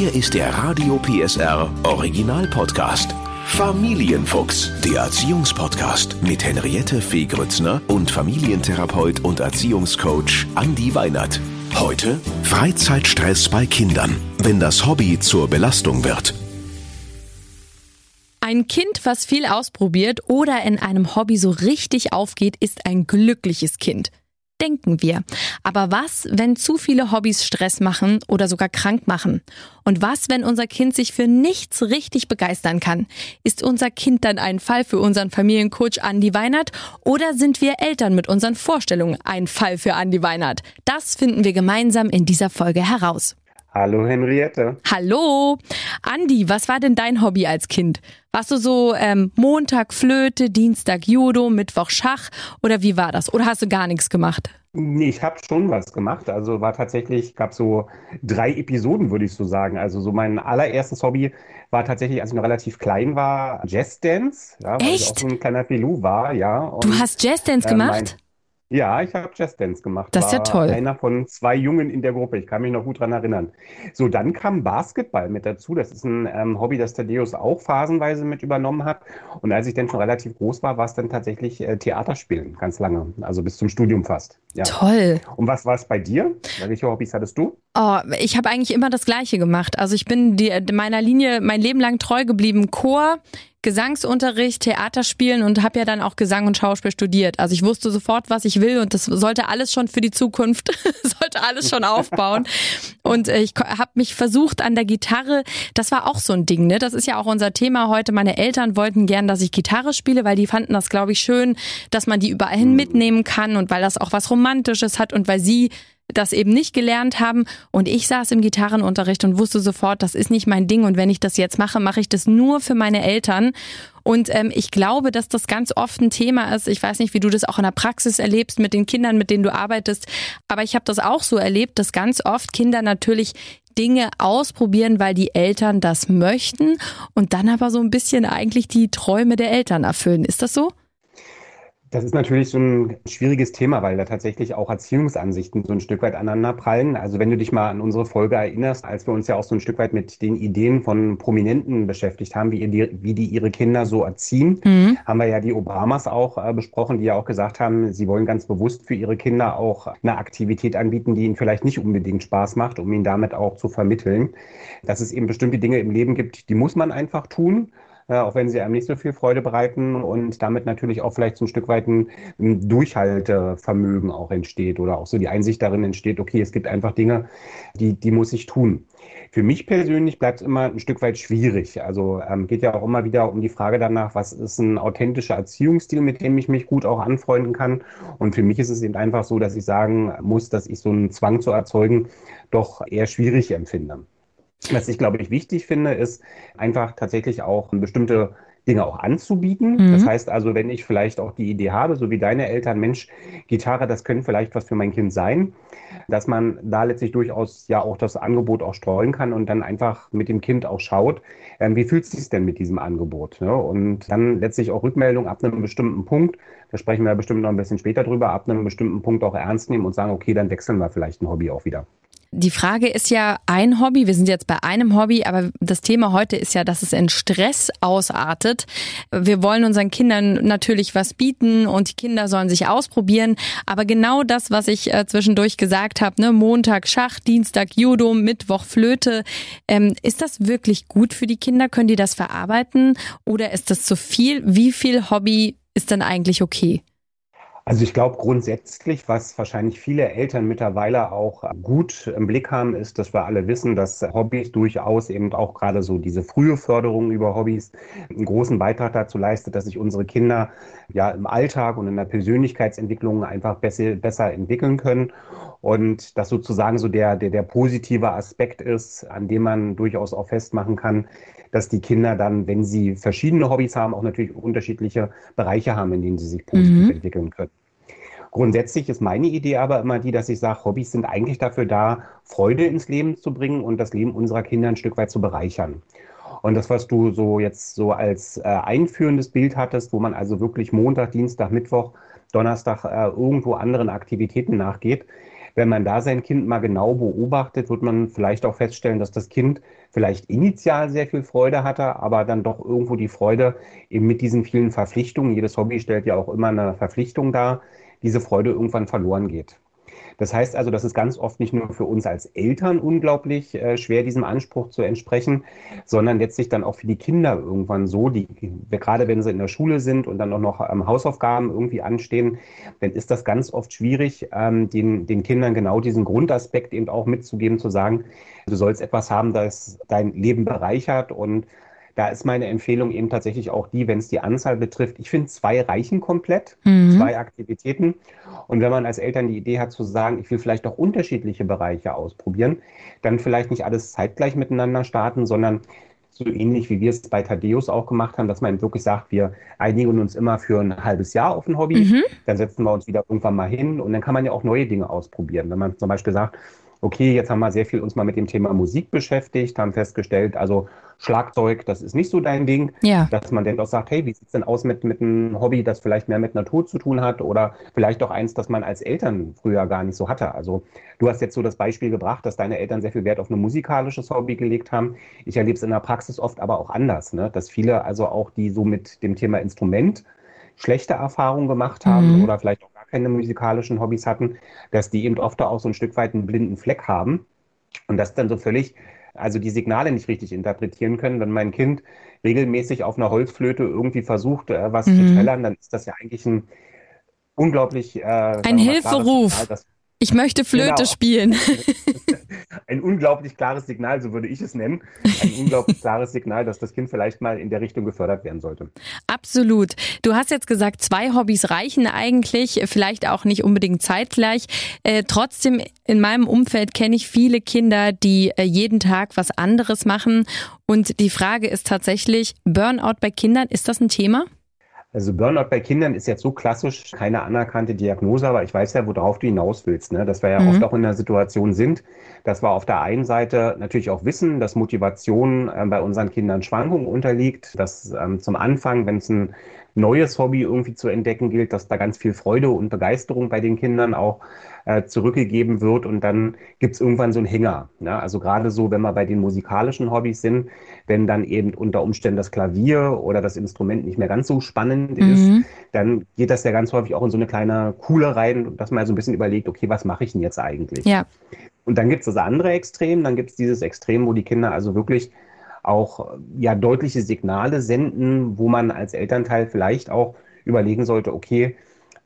Hier ist der Radio PSR Original Podcast. Familienfuchs, der Erziehungspodcast mit Henriette Fee Grützner und Familientherapeut und Erziehungscoach Andi Weinert. Heute Freizeitstress bei Kindern, wenn das Hobby zur Belastung wird. Ein Kind, was viel ausprobiert oder in einem Hobby so richtig aufgeht, ist ein glückliches Kind denken wir. Aber was, wenn zu viele Hobbys Stress machen oder sogar krank machen? Und was, wenn unser Kind sich für nichts richtig begeistern kann? Ist unser Kind dann ein Fall für unseren Familiencoach Andi Weinert oder sind wir Eltern mit unseren Vorstellungen ein Fall für Andi Weinert? Das finden wir gemeinsam in dieser Folge heraus. Hallo Henriette. Hallo. Andi, was war denn dein Hobby als Kind? Warst du so ähm, Montag Flöte, Dienstag Judo, Mittwoch Schach oder wie war das? Oder hast du gar nichts gemacht? Nee, ich habe schon was gemacht. Also war tatsächlich, gab so drei Episoden, würde ich so sagen. Also so mein allererstes Hobby war tatsächlich, als ich noch relativ klein war, Jazz Dance. Ja, weil Echt? ich auch so ein kleiner Filou war, ja. Und, Du hast Jazzdance äh, mein- gemacht? Ja, ich habe Jazz Dance gemacht. Das ist ja toll. Einer von zwei Jungen in der Gruppe. Ich kann mich noch gut dran erinnern. So, dann kam Basketball mit dazu. Das ist ein ähm, Hobby, das Thaddeus auch phasenweise mit übernommen hat. Und als ich dann schon relativ groß war, war es dann tatsächlich äh, Theaterspielen, ganz lange. Also bis zum Studium fast. Ja. Toll. Und was war es bei dir? Welche Hobbys hattest du? Oh, ich habe eigentlich immer das Gleiche gemacht. Also ich bin die, meiner Linie mein Leben lang treu geblieben. Chor, Gesangsunterricht, Theaterspielen und habe ja dann auch Gesang und Schauspiel studiert. Also ich wusste sofort, was ich will und das sollte alles schon für die Zukunft, sollte alles schon aufbauen. Und ich habe mich versucht an der Gitarre, das war auch so ein Ding, ne? Das ist ja auch unser Thema heute. Meine Eltern wollten gern, dass ich Gitarre spiele, weil die fanden das, glaube ich, schön, dass man die überall hin mitnehmen kann und weil das auch was Romantisches hat und weil sie das eben nicht gelernt haben. Und ich saß im Gitarrenunterricht und wusste sofort, das ist nicht mein Ding. Und wenn ich das jetzt mache, mache ich das nur für meine Eltern. Und ähm, ich glaube, dass das ganz oft ein Thema ist. Ich weiß nicht, wie du das auch in der Praxis erlebst mit den Kindern, mit denen du arbeitest. Aber ich habe das auch so erlebt, dass ganz oft Kinder natürlich Dinge ausprobieren, weil die Eltern das möchten und dann aber so ein bisschen eigentlich die Träume der Eltern erfüllen. Ist das so? Das ist natürlich so ein schwieriges Thema, weil da tatsächlich auch Erziehungsansichten so ein Stück weit aneinander prallen. Also wenn du dich mal an unsere Folge erinnerst, als wir uns ja auch so ein Stück weit mit den Ideen von Prominenten beschäftigt haben, wie, die, wie die ihre Kinder so erziehen, Mhm. haben wir ja die Obamas auch äh, besprochen, die ja auch gesagt haben, sie wollen ganz bewusst für ihre Kinder auch eine Aktivität anbieten, die ihnen vielleicht nicht unbedingt Spaß macht, um ihnen damit auch zu vermitteln, dass es eben bestimmte Dinge im Leben gibt, die muss man einfach tun äh, auch wenn sie einem nicht so viel Freude bereiten und damit natürlich auch vielleicht so ein Stück weit ein, Durchhaltevermögen auch entsteht oder auch so die Einsicht darin entsteht, okay, es gibt einfach Dinge, die, die muss ich tun. Für mich persönlich bleibt es immer ein Stück weit schwierig. Also ähm, geht ja auch immer wieder um die Frage danach, was ist ein authentischer Erziehungsstil, mit dem ich mich gut auch anfreunden kann. Und für mich ist es eben einfach so, dass ich sagen muss, dass ich so einen Zwang zu erzeugen doch eher schwierig empfinde. Was ich, glaube ich, wichtig finde, ist einfach tatsächlich auch bestimmte Dinge auch anzubieten. Mhm. Das heißt also, wenn ich vielleicht auch die Idee habe, so wie deine Eltern, Mensch, Gitarre, das könnte vielleicht was für mein Kind sein, dass man da letztlich durchaus ja auch das Angebot auch streuen kann und dann einfach mit dem Kind auch schaut, ähm, wie fühlt es sich denn mit diesem Angebot? Ne? Und dann letztlich auch Rückmeldung ab einem bestimmten Punkt, da sprechen wir bestimmt noch ein bisschen später drüber, ab einem bestimmten Punkt auch ernst nehmen und sagen, okay, dann wechseln wir vielleicht ein Hobby auch wieder. Die Frage ist ja ein Hobby. Wir sind jetzt bei einem Hobby, aber das Thema heute ist ja, dass es in Stress ausartet. Wir wollen unseren Kindern natürlich was bieten und die Kinder sollen sich ausprobieren. Aber genau das, was ich äh, zwischendurch gesagt habe, ne, Montag Schach, Dienstag Judo, Mittwoch Flöte, ähm, ist das wirklich gut für die Kinder? Können die das verarbeiten oder ist das zu viel? Wie viel Hobby ist dann eigentlich okay? Also ich glaube grundsätzlich, was wahrscheinlich viele Eltern mittlerweile auch gut im Blick haben, ist, dass wir alle wissen, dass Hobbys durchaus eben auch gerade so diese frühe Förderung über Hobbys einen großen Beitrag dazu leistet, dass sich unsere Kinder ja im Alltag und in der Persönlichkeitsentwicklung einfach besser, besser entwickeln können. Und das sozusagen so der, der, der positive Aspekt ist, an dem man durchaus auch festmachen kann, dass die Kinder dann, wenn sie verschiedene Hobbys haben, auch natürlich unterschiedliche Bereiche haben, in denen sie sich positiv Mhm. entwickeln können. Grundsätzlich ist meine Idee aber immer die, dass ich sage, Hobbys sind eigentlich dafür da, Freude ins Leben zu bringen und das Leben unserer Kinder ein Stück weit zu bereichern. Und das, was du so jetzt so als äh, einführendes Bild hattest, wo man also wirklich Montag, Dienstag, Mittwoch, Donnerstag äh, irgendwo anderen Aktivitäten nachgeht, Wenn man da sein Kind mal genau beobachtet, wird man vielleicht auch feststellen, dass das Kind vielleicht initial sehr viel Freude hatte, aber dann doch irgendwo die Freude eben mit diesen vielen Verpflichtungen, jedes Hobby stellt ja auch immer eine Verpflichtung dar, diese Freude irgendwann verloren geht. Das heißt also, das ist ganz oft nicht nur für uns als Eltern unglaublich äh, schwer, diesem Anspruch zu entsprechen, sondern letztlich dann auch für die Kinder irgendwann so, die, gerade wenn sie in der Schule sind und dann auch noch ähm, Hausaufgaben irgendwie anstehen, dann ist das ganz oft schwierig, ähm, den, den Kindern genau diesen Grundaspekt eben auch mitzugeben, zu sagen, du sollst etwas haben, das dein Leben bereichert und da ist meine Empfehlung eben tatsächlich auch die, wenn es die Anzahl betrifft. Ich finde, zwei reichen komplett, mhm. zwei Aktivitäten. Und wenn man als Eltern die Idee hat zu sagen, ich will vielleicht auch unterschiedliche Bereiche ausprobieren, dann vielleicht nicht alles zeitgleich miteinander starten, sondern so ähnlich wie wir es bei Thaddeus auch gemacht haben, dass man wirklich sagt, wir einigen uns immer für ein halbes Jahr auf ein Hobby, mhm. dann setzen wir uns wieder irgendwann mal hin und dann kann man ja auch neue Dinge ausprobieren. Wenn man zum Beispiel sagt, okay, jetzt haben wir sehr viel uns mal mit dem Thema Musik beschäftigt, haben festgestellt, also Schlagzeug, das ist nicht so dein Ding, ja. dass man dann auch sagt, hey, wie sieht's denn aus mit, mit einem Hobby, das vielleicht mehr mit Natur zu tun hat oder vielleicht auch eins, das man als Eltern früher gar nicht so hatte. Also du hast jetzt so das Beispiel gebracht, dass deine Eltern sehr viel Wert auf ein musikalisches Hobby gelegt haben. Ich erlebe es in der Praxis oft aber auch anders, ne? dass viele also auch, die so mit dem Thema Instrument schlechte Erfahrungen gemacht haben mhm. oder vielleicht auch keine musikalischen Hobbys hatten, dass die eben oft auch so ein Stück weit einen blinden Fleck haben und das dann so völlig, also die Signale nicht richtig interpretieren können. Wenn mein Kind regelmäßig auf einer Holzflöte irgendwie versucht, äh, was mhm. zu trällern, dann ist das ja eigentlich ein unglaublich äh, ein Hilferuf. Signal, ich möchte Flöte genau. spielen. Ein unglaublich klares Signal, so würde ich es nennen. Ein unglaublich klares Signal, dass das Kind vielleicht mal in der Richtung gefördert werden sollte. Absolut. Du hast jetzt gesagt, zwei Hobbys reichen eigentlich, vielleicht auch nicht unbedingt zeitgleich. Äh, trotzdem, in meinem Umfeld kenne ich viele Kinder, die äh, jeden Tag was anderes machen. Und die Frage ist tatsächlich, Burnout bei Kindern, ist das ein Thema? Also Burnout bei Kindern ist jetzt so klassisch keine anerkannte Diagnose, aber ich weiß ja, worauf du hinaus willst, ne? dass wir ja mhm. oft auch in der Situation sind, dass wir auf der einen Seite natürlich auch wissen, dass Motivation äh, bei unseren Kindern Schwankungen unterliegt, dass ähm, zum Anfang, wenn es ein neues Hobby irgendwie zu entdecken gilt, dass da ganz viel Freude und Begeisterung bei den Kindern auch äh, zurückgegeben wird und dann gibt es irgendwann so einen Hänger. Ne? Also gerade so, wenn wir bei den musikalischen Hobbys sind, wenn dann eben unter Umständen das Klavier oder das Instrument nicht mehr ganz so spannend mhm. ist, dann geht das ja ganz häufig auch in so eine kleine Kuhle rein, dass man so ein bisschen überlegt, okay, was mache ich denn jetzt eigentlich? Ja. Und dann gibt es das andere Extrem, dann gibt es dieses Extrem, wo die Kinder also wirklich auch ja deutliche Signale senden, wo man als Elternteil vielleicht auch überlegen sollte, okay,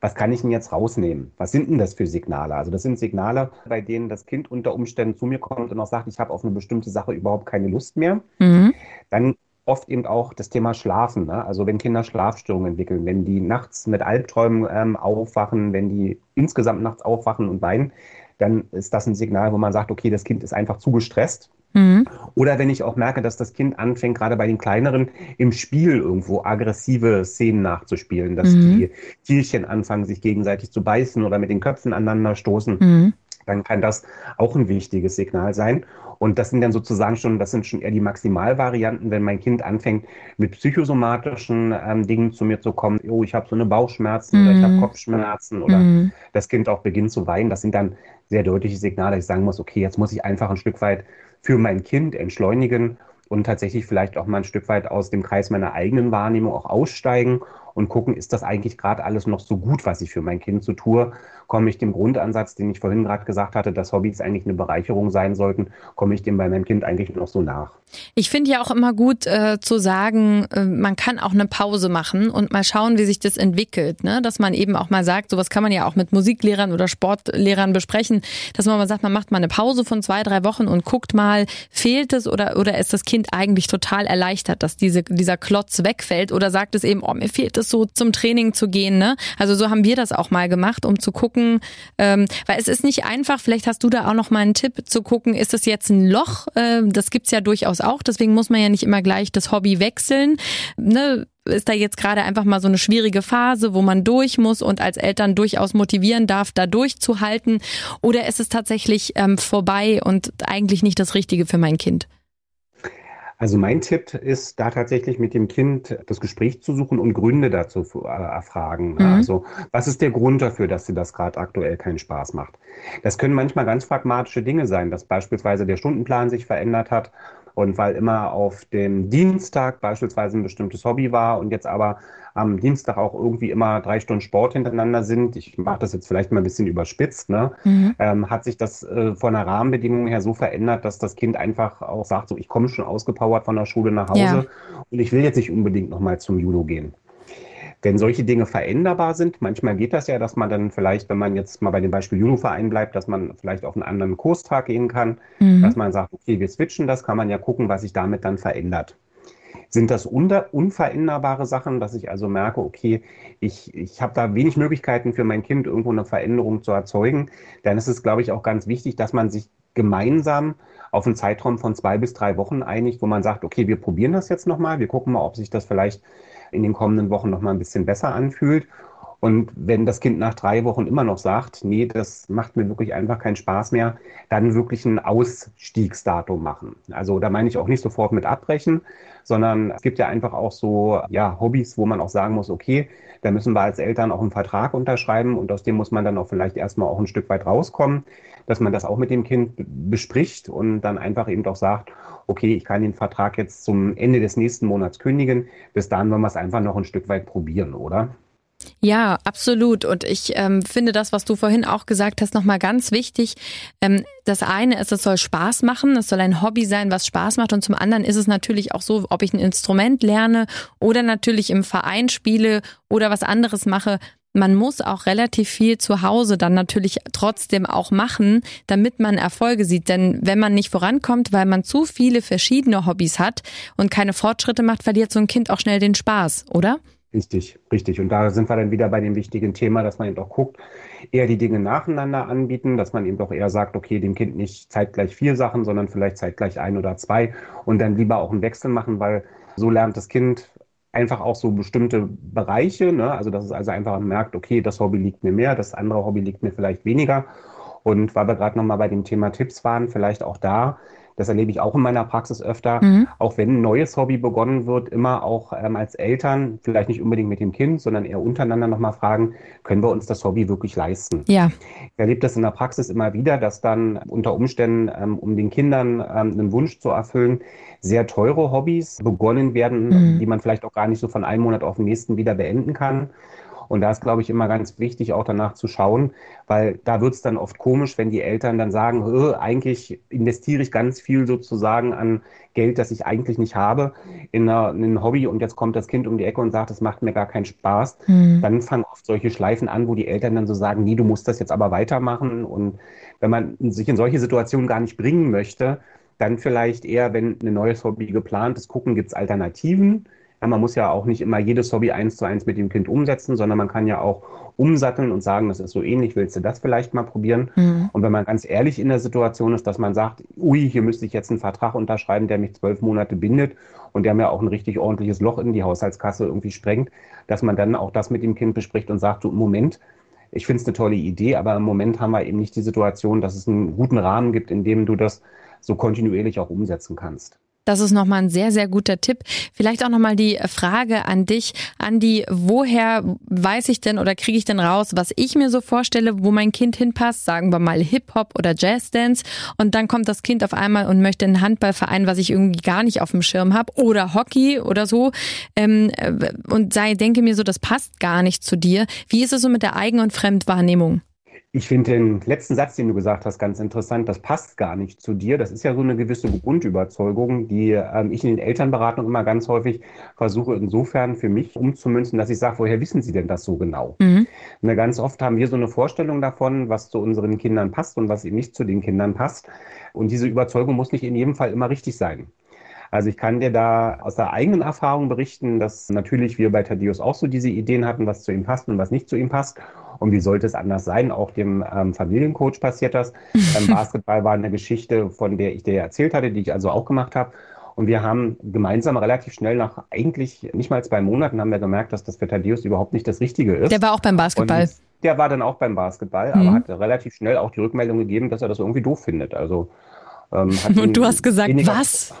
was kann ich denn jetzt rausnehmen? Was sind denn das für Signale? Also das sind Signale, bei denen das Kind unter Umständen zu mir kommt und auch sagt, ich habe auf eine bestimmte Sache überhaupt keine Lust mehr. Mhm. Dann oft eben auch das Thema Schlafen. Ne? Also wenn Kinder Schlafstörungen entwickeln, wenn die nachts mit Albträumen ähm, aufwachen, wenn die insgesamt nachts aufwachen und weinen, dann ist das ein Signal, wo man sagt, okay, das Kind ist einfach zu gestresst Mhm. Oder wenn ich auch merke, dass das Kind anfängt, gerade bei den kleineren, im Spiel irgendwo aggressive Szenen nachzuspielen, dass mhm. die Tierchen anfangen, sich gegenseitig zu beißen oder mit den Köpfen aneinander stoßen. Mhm. Dann kann das auch ein wichtiges Signal sein. Und das sind dann sozusagen schon, das sind schon eher die Maximalvarianten, wenn mein Kind anfängt, mit psychosomatischen ähm, Dingen zu mir zu kommen. Oh, ich habe so eine Bauchschmerzen oder ich habe mhm. Kopfschmerzen oder mhm. das Kind auch beginnt zu weinen. Das sind dann sehr deutliche Signale, dass ich sagen muss, okay, jetzt muss ich einfach ein Stück weit für mein Kind entschleunigen und tatsächlich vielleicht auch mal ein Stück weit aus dem Kreis meiner eigenen Wahrnehmung auch aussteigen und gucken, ist das eigentlich gerade alles noch so gut, was ich für mein Kind so tue? Komme ich dem Grundansatz, den ich vorhin gerade gesagt hatte, dass Hobbys eigentlich eine Bereicherung sein sollten, komme ich dem bei meinem Kind eigentlich noch so nach? Ich finde ja auch immer gut äh, zu sagen, äh, man kann auch eine Pause machen und mal schauen, wie sich das entwickelt. Ne? Dass man eben auch mal sagt, sowas kann man ja auch mit Musiklehrern oder Sportlehrern besprechen, dass man mal sagt, man macht mal eine Pause von zwei, drei Wochen und guckt mal, fehlt es oder, oder ist das Kind eigentlich total erleichtert, dass diese, dieser Klotz wegfällt oder sagt es eben, oh, mir fehlt es so zum Training zu gehen. Ne? Also so haben wir das auch mal gemacht, um zu gucken, ähm, weil es ist nicht einfach, vielleicht hast du da auch noch mal einen Tipp zu gucken, ist es jetzt ein Loch? Äh, das gibt's ja durchaus auch, deswegen muss man ja nicht immer gleich das Hobby wechseln. Ne? Ist da jetzt gerade einfach mal so eine schwierige Phase, wo man durch muss und als Eltern durchaus motivieren darf, da durchzuhalten? Oder ist es tatsächlich ähm, vorbei und eigentlich nicht das Richtige für mein Kind? Also mein Tipp ist, da tatsächlich mit dem Kind das Gespräch zu suchen und Gründe dazu zu äh, erfragen. Mhm. Also was ist der Grund dafür, dass dir das gerade aktuell keinen Spaß macht? Das können manchmal ganz pragmatische Dinge sein, dass beispielsweise der Stundenplan sich verändert hat und weil immer auf dem Dienstag beispielsweise ein bestimmtes Hobby war und jetzt aber am Dienstag auch irgendwie immer drei Stunden Sport hintereinander sind, ich mache das jetzt vielleicht mal ein bisschen überspitzt, ne, mhm. ähm, hat sich das äh, von der Rahmenbedingung her so verändert, dass das Kind einfach auch sagt, so ich komme schon ausgepowert von der Schule nach Hause ja. und ich will jetzt nicht unbedingt nochmal zum Judo gehen. Wenn solche Dinge veränderbar sind, manchmal geht das ja, dass man dann vielleicht, wenn man jetzt mal bei dem Beispiel Judo-Verein bleibt, dass man vielleicht auf einen anderen Kurstag gehen kann, mhm. dass man sagt, okay, wir switchen das, kann man ja gucken, was sich damit dann verändert. Sind das unveränderbare Sachen, dass ich also merke, okay, ich, ich habe da wenig Möglichkeiten für mein Kind irgendwo eine Veränderung zu erzeugen, dann ist es, glaube ich, auch ganz wichtig, dass man sich gemeinsam auf einen Zeitraum von zwei bis drei Wochen einigt, wo man sagt, okay, wir probieren das jetzt nochmal, wir gucken mal, ob sich das vielleicht in den kommenden Wochen noch mal ein bisschen besser anfühlt. Und wenn das Kind nach drei Wochen immer noch sagt, nee, das macht mir wirklich einfach keinen Spaß mehr, dann wirklich ein Ausstiegsdatum machen. Also da meine ich auch nicht sofort mit abbrechen, sondern es gibt ja einfach auch so ja, Hobbys, wo man auch sagen muss, okay, da müssen wir als Eltern auch einen Vertrag unterschreiben und aus dem muss man dann auch vielleicht erstmal auch ein Stück weit rauskommen, dass man das auch mit dem Kind bespricht und dann einfach eben doch sagt, okay, ich kann den Vertrag jetzt zum Ende des nächsten Monats kündigen. Bis dahin wollen wir es einfach noch ein Stück weit probieren, oder? Ja, absolut. Und ich ähm, finde das, was du vorhin auch gesagt hast, nochmal ganz wichtig. Ähm, das eine ist, es soll Spaß machen, es soll ein Hobby sein, was Spaß macht. Und zum anderen ist es natürlich auch so, ob ich ein Instrument lerne oder natürlich im Verein spiele oder was anderes mache man muss auch relativ viel zu Hause dann natürlich trotzdem auch machen, damit man Erfolge sieht. Denn wenn man nicht vorankommt, weil man zu viele verschiedene Hobbys hat und keine Fortschritte macht, verliert so ein Kind auch schnell den Spaß, oder? Richtig, richtig. Und da sind wir dann wieder bei dem wichtigen Thema, dass man eben auch guckt, eher die Dinge nacheinander anbieten, dass man eben doch eher sagt, okay, dem Kind nicht zeitgleich vier Sachen, sondern vielleicht zeitgleich ein oder zwei und dann lieber auch einen Wechsel machen, weil so lernt das Kind einfach auch so bestimmte Bereiche, ne? also dass es also einfach merkt, okay, das Hobby liegt mir mehr, das andere Hobby liegt mir vielleicht weniger. Und weil wir gerade nochmal bei dem Thema Tipps waren, vielleicht auch da, das erlebe ich auch in meiner Praxis öfter, mhm. auch wenn ein neues Hobby begonnen wird, immer auch ähm, als Eltern, vielleicht nicht unbedingt mit dem Kind, sondern eher untereinander nochmal fragen, können wir uns das Hobby wirklich leisten? Ja. Ich erlebe das in der Praxis immer wieder, dass dann unter Umständen, ähm, um den Kindern ähm, einen Wunsch zu erfüllen, sehr teure Hobbys begonnen werden, mhm. die man vielleicht auch gar nicht so von einem Monat auf den nächsten wieder beenden kann. Und da ist, glaube ich, immer ganz wichtig, auch danach zu schauen, weil da wird es dann oft komisch, wenn die Eltern dann sagen, eigentlich investiere ich ganz viel sozusagen an Geld, das ich eigentlich nicht habe, in, eine, in ein Hobby und jetzt kommt das Kind um die Ecke und sagt, das macht mir gar keinen Spaß. Mhm. Dann fangen oft solche Schleifen an, wo die Eltern dann so sagen, nee, du musst das jetzt aber weitermachen. Und wenn man sich in solche Situationen gar nicht bringen möchte, dann vielleicht eher, wenn ein neues Hobby geplant ist, gucken, gibt es Alternativen ja, man muss ja auch nicht immer jedes Hobby eins zu eins mit dem Kind umsetzen, sondern man kann ja auch umsatteln und sagen, das ist so ähnlich, willst du das vielleicht mal probieren? Mhm. Und wenn man ganz ehrlich in der Situation ist, dass man sagt, ui, hier müsste ich jetzt einen Vertrag unterschreiben, der mich zwölf Monate bindet und der mir auch ein richtig ordentliches Loch in die Haushaltskasse irgendwie sprengt, dass man dann auch das mit dem Kind bespricht und sagt, so, Moment, ich finde es eine tolle Idee, aber im Moment haben wir eben nicht die Situation, dass es einen guten Rahmen gibt, in dem du das so kontinuierlich auch umsetzen kannst. Das ist nochmal ein sehr, sehr guter Tipp. Vielleicht auch nochmal die Frage an dich, Andi, woher weiß ich denn oder kriege ich denn raus, was ich mir so vorstelle, wo mein Kind hinpasst, sagen wir mal Hip-Hop oder Jazz-Dance und dann kommt das Kind auf einmal und möchte einen Handballverein, was ich irgendwie gar nicht auf dem Schirm habe oder Hockey oder so ähm, und sei, denke mir so, das passt gar nicht zu dir. Wie ist es so mit der Eigen- und Fremdwahrnehmung? Ich finde den letzten Satz, den du gesagt hast, ganz interessant. Das passt gar nicht zu dir. Das ist ja so eine gewisse Grundüberzeugung, die ähm, ich in den Elternberatungen immer ganz häufig versuche, insofern für mich umzumünzen, dass ich sage, woher wissen Sie denn das so genau? Mhm. Und ganz oft haben wir so eine Vorstellung davon, was zu unseren Kindern passt und was eben nicht zu den Kindern passt. Und diese Überzeugung muss nicht in jedem Fall immer richtig sein. Also ich kann dir da aus der eigenen Erfahrung berichten, dass natürlich wir bei Thaddeus auch so diese Ideen hatten, was zu ihm passt und was nicht zu ihm passt. Und wie sollte es anders sein? Auch dem ähm, Familiencoach passiert das. Beim Basketball war eine Geschichte, von der ich dir erzählt hatte, die ich also auch gemacht habe. Und wir haben gemeinsam relativ schnell nach eigentlich nicht mal zwei Monaten haben wir gemerkt, dass das für Thaddeus überhaupt nicht das Richtige ist. Der war auch beim Basketball. Und der war dann auch beim Basketball, mhm. aber hat relativ schnell auch die Rückmeldung gegeben, dass er das irgendwie doof findet. Also ähm, Und du hast gesagt, was?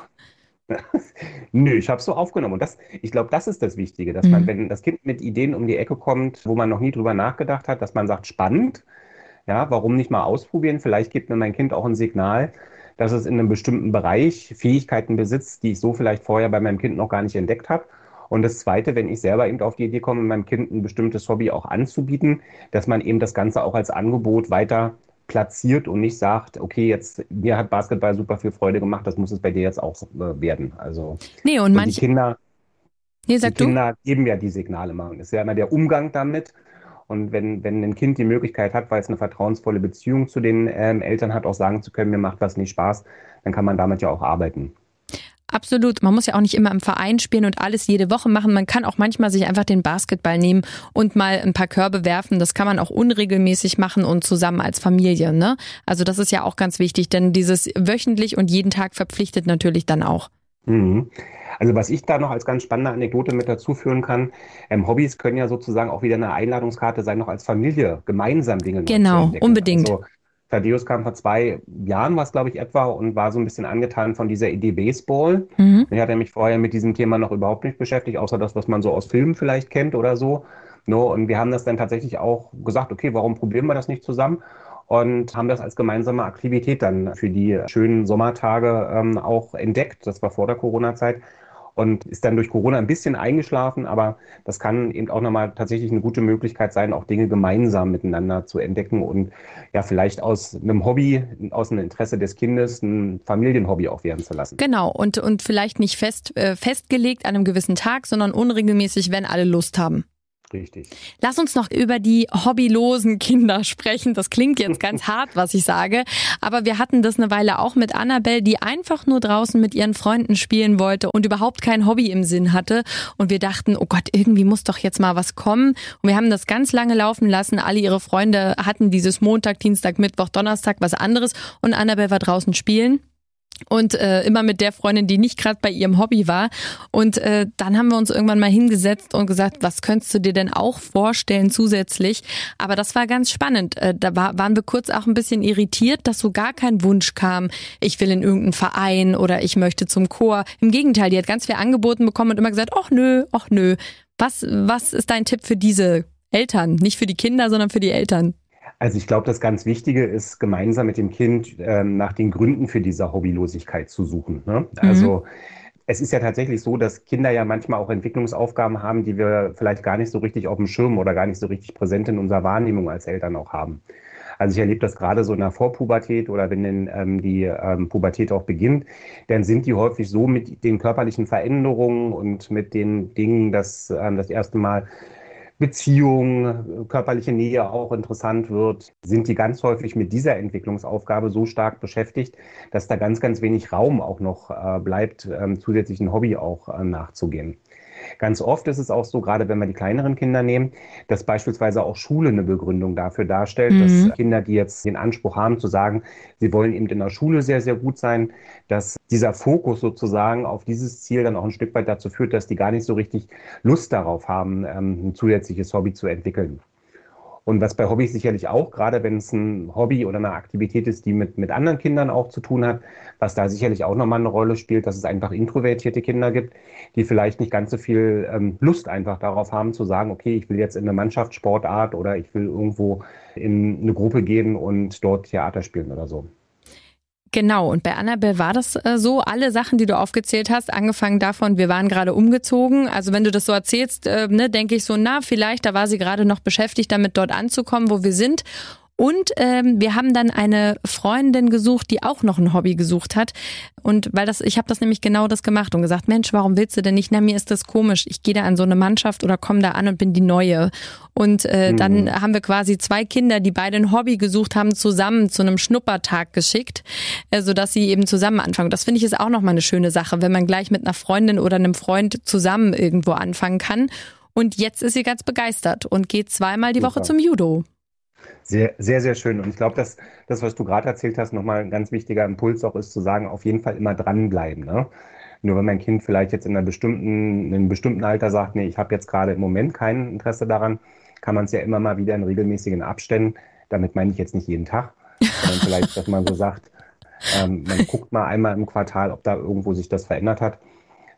Nö, ich habe es so aufgenommen. Und das, ich glaube, das ist das Wichtige, dass mhm. man, wenn das Kind mit Ideen um die Ecke kommt, wo man noch nie drüber nachgedacht hat, dass man sagt, spannend, ja, warum nicht mal ausprobieren? Vielleicht gibt mir mein Kind auch ein Signal, dass es in einem bestimmten Bereich Fähigkeiten besitzt, die ich so vielleicht vorher bei meinem Kind noch gar nicht entdeckt habe. Und das Zweite, wenn ich selber eben auf die Idee komme, meinem Kind ein bestimmtes Hobby auch anzubieten, dass man eben das Ganze auch als Angebot weiter platziert und nicht sagt, okay, jetzt mir hat Basketball super viel Freude gemacht, das muss es bei dir jetzt auch äh, werden. Also nee, und, und manche Kinder, nee, die Kinder geben ja die Signale immer. Es ist ja immer der Umgang damit. Und wenn, wenn ein Kind die Möglichkeit hat, weil es eine vertrauensvolle Beziehung zu den ähm, Eltern hat, auch sagen zu können, mir macht was nicht Spaß, dann kann man damit ja auch arbeiten. Absolut. Man muss ja auch nicht immer im Verein spielen und alles jede Woche machen. Man kann auch manchmal sich einfach den Basketball nehmen und mal ein paar Körbe werfen. Das kann man auch unregelmäßig machen und zusammen als Familie. Ne? Also das ist ja auch ganz wichtig, denn dieses wöchentlich und jeden Tag verpflichtet natürlich dann auch. Mhm. Also was ich da noch als ganz spannende Anekdote mit dazu führen kann, ähm, Hobbys können ja sozusagen auch wieder eine Einladungskarte sein, noch als Familie gemeinsam Dinge genau, zu unbedingt. Also, Thaddeus kam vor zwei Jahren, was glaube ich etwa, und war so ein bisschen angetan von dieser Idee Baseball. Mhm. Ich hatte mich vorher mit diesem Thema noch überhaupt nicht beschäftigt, außer das, was man so aus Filmen vielleicht kennt oder so. No, und wir haben das dann tatsächlich auch gesagt, okay, warum probieren wir das nicht zusammen? Und haben das als gemeinsame Aktivität dann für die schönen Sommertage ähm, auch entdeckt. Das war vor der Corona-Zeit und ist dann durch Corona ein bisschen eingeschlafen, aber das kann eben auch nochmal tatsächlich eine gute Möglichkeit sein, auch Dinge gemeinsam miteinander zu entdecken und ja, vielleicht aus einem Hobby, aus einem Interesse des Kindes ein Familienhobby auch werden zu lassen. Genau, und, und vielleicht nicht fest, äh, festgelegt an einem gewissen Tag, sondern unregelmäßig, wenn alle Lust haben. Richtig. Lass uns noch über die hobbylosen Kinder sprechen. Das klingt jetzt ganz hart, was ich sage. Aber wir hatten das eine Weile auch mit Annabelle, die einfach nur draußen mit ihren Freunden spielen wollte und überhaupt kein Hobby im Sinn hatte. Und wir dachten, oh Gott, irgendwie muss doch jetzt mal was kommen. Und wir haben das ganz lange laufen lassen. Alle ihre Freunde hatten dieses Montag, Dienstag, Mittwoch, Donnerstag was anderes. Und Annabelle war draußen spielen und äh, immer mit der Freundin, die nicht gerade bei ihrem Hobby war. Und äh, dann haben wir uns irgendwann mal hingesetzt und gesagt, was könntest du dir denn auch vorstellen zusätzlich? Aber das war ganz spannend. Äh, da war, waren wir kurz auch ein bisschen irritiert, dass so gar kein Wunsch kam, ich will in irgendeinen Verein oder ich möchte zum Chor. Im Gegenteil, die hat ganz viel angeboten bekommen und immer gesagt, ach nö, ach nö. Was, was ist dein Tipp für diese Eltern? Nicht für die Kinder, sondern für die Eltern? Also ich glaube, das ganz Wichtige ist, gemeinsam mit dem Kind ähm, nach den Gründen für diese Hobbylosigkeit zu suchen. Ne? Mhm. Also es ist ja tatsächlich so, dass Kinder ja manchmal auch Entwicklungsaufgaben haben, die wir vielleicht gar nicht so richtig auf dem Schirm oder gar nicht so richtig präsent in unserer Wahrnehmung als Eltern auch haben. Also ich erlebe das gerade so in der Vorpubertät oder wenn denn ähm, die ähm, Pubertät auch beginnt, dann sind die häufig so mit den körperlichen Veränderungen und mit den Dingen, dass ähm, das erste Mal Beziehung, körperliche Nähe auch interessant wird, sind die ganz häufig mit dieser Entwicklungsaufgabe so stark beschäftigt, dass da ganz, ganz wenig Raum auch noch äh, bleibt, ähm, zusätzlichen Hobby auch äh, nachzugehen. Ganz oft ist es auch so, gerade wenn wir die kleineren Kinder nehmen, dass beispielsweise auch Schule eine Begründung dafür darstellt, mhm. dass Kinder, die jetzt den Anspruch haben zu sagen, sie wollen eben in der Schule sehr, sehr gut sein, dass dieser Fokus sozusagen auf dieses Ziel dann auch ein Stück weit dazu führt, dass die gar nicht so richtig Lust darauf haben, ähm, ein zusätzliches Hobby zu entwickeln. Und was bei Hobbys sicherlich auch, gerade wenn es ein Hobby oder eine Aktivität ist, die mit, mit anderen Kindern auch zu tun hat, was da sicherlich auch nochmal eine Rolle spielt, dass es einfach introvertierte Kinder gibt, die vielleicht nicht ganz so viel ähm, Lust einfach darauf haben zu sagen, okay, ich will jetzt in eine Mannschaftssportart oder ich will irgendwo in eine Gruppe gehen und dort Theater spielen oder so. Genau, und bei Annabelle war das äh, so, alle Sachen, die du aufgezählt hast, angefangen davon, wir waren gerade umgezogen. Also wenn du das so erzählst, äh, ne, denke ich so, na, vielleicht, da war sie gerade noch beschäftigt, damit dort anzukommen, wo wir sind. Und ähm, wir haben dann eine Freundin gesucht, die auch noch ein Hobby gesucht hat. Und weil das, ich habe das nämlich genau das gemacht und gesagt, Mensch, warum willst du denn nicht? Na, mir ist das komisch. Ich gehe da an so eine Mannschaft oder komme da an und bin die Neue. Und äh, mhm. dann haben wir quasi zwei Kinder, die beide ein Hobby gesucht haben, zusammen zu einem Schnuppertag geschickt, äh, sodass sie eben zusammen anfangen. Das finde ich ist auch nochmal eine schöne Sache, wenn man gleich mit einer Freundin oder einem Freund zusammen irgendwo anfangen kann. Und jetzt ist sie ganz begeistert und geht zweimal die. Woche zum Judo. Sehr, sehr, sehr schön. Und ich glaube, dass das, was du gerade erzählt hast, nochmal ein ganz wichtiger Impuls auch ist, zu sagen, auf jeden Fall immer dranbleiben. Ne? Nur wenn mein Kind vielleicht jetzt in, einer bestimmten, in einem bestimmten Alter sagt, nee, ich habe jetzt gerade im Moment kein Interesse daran, kann man es ja immer mal wieder in regelmäßigen Abständen, damit meine ich jetzt nicht jeden Tag, sondern vielleicht, dass man so sagt, ähm, man guckt mal einmal im Quartal, ob da irgendwo sich das verändert hat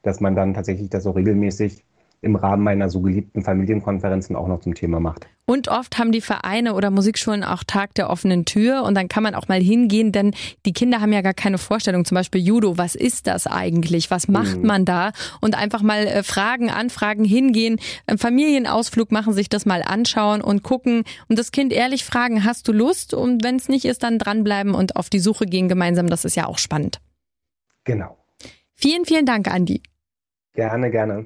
dass man dann tatsächlich das so regelmäßig im Rahmen meiner so geliebten Familienkonferenzen auch noch zum Thema macht. Und oft haben die Vereine oder Musikschulen auch Tag der offenen Tür und dann kann man auch mal hingehen, denn die Kinder haben ja gar keine Vorstellung. Zum Beispiel Judo, was ist das eigentlich? Was macht mhm. man da? Und einfach mal äh, Fragen, Anfragen hingehen, einen Familienausflug machen, sich das mal anschauen und gucken und das Kind ehrlich fragen, hast du Lust? Und wenn es nicht ist, dann dranbleiben und auf die Suche gehen gemeinsam. Das ist ja auch spannend. Genau. Vielen, vielen Dank, Andi. Gerne, gerne.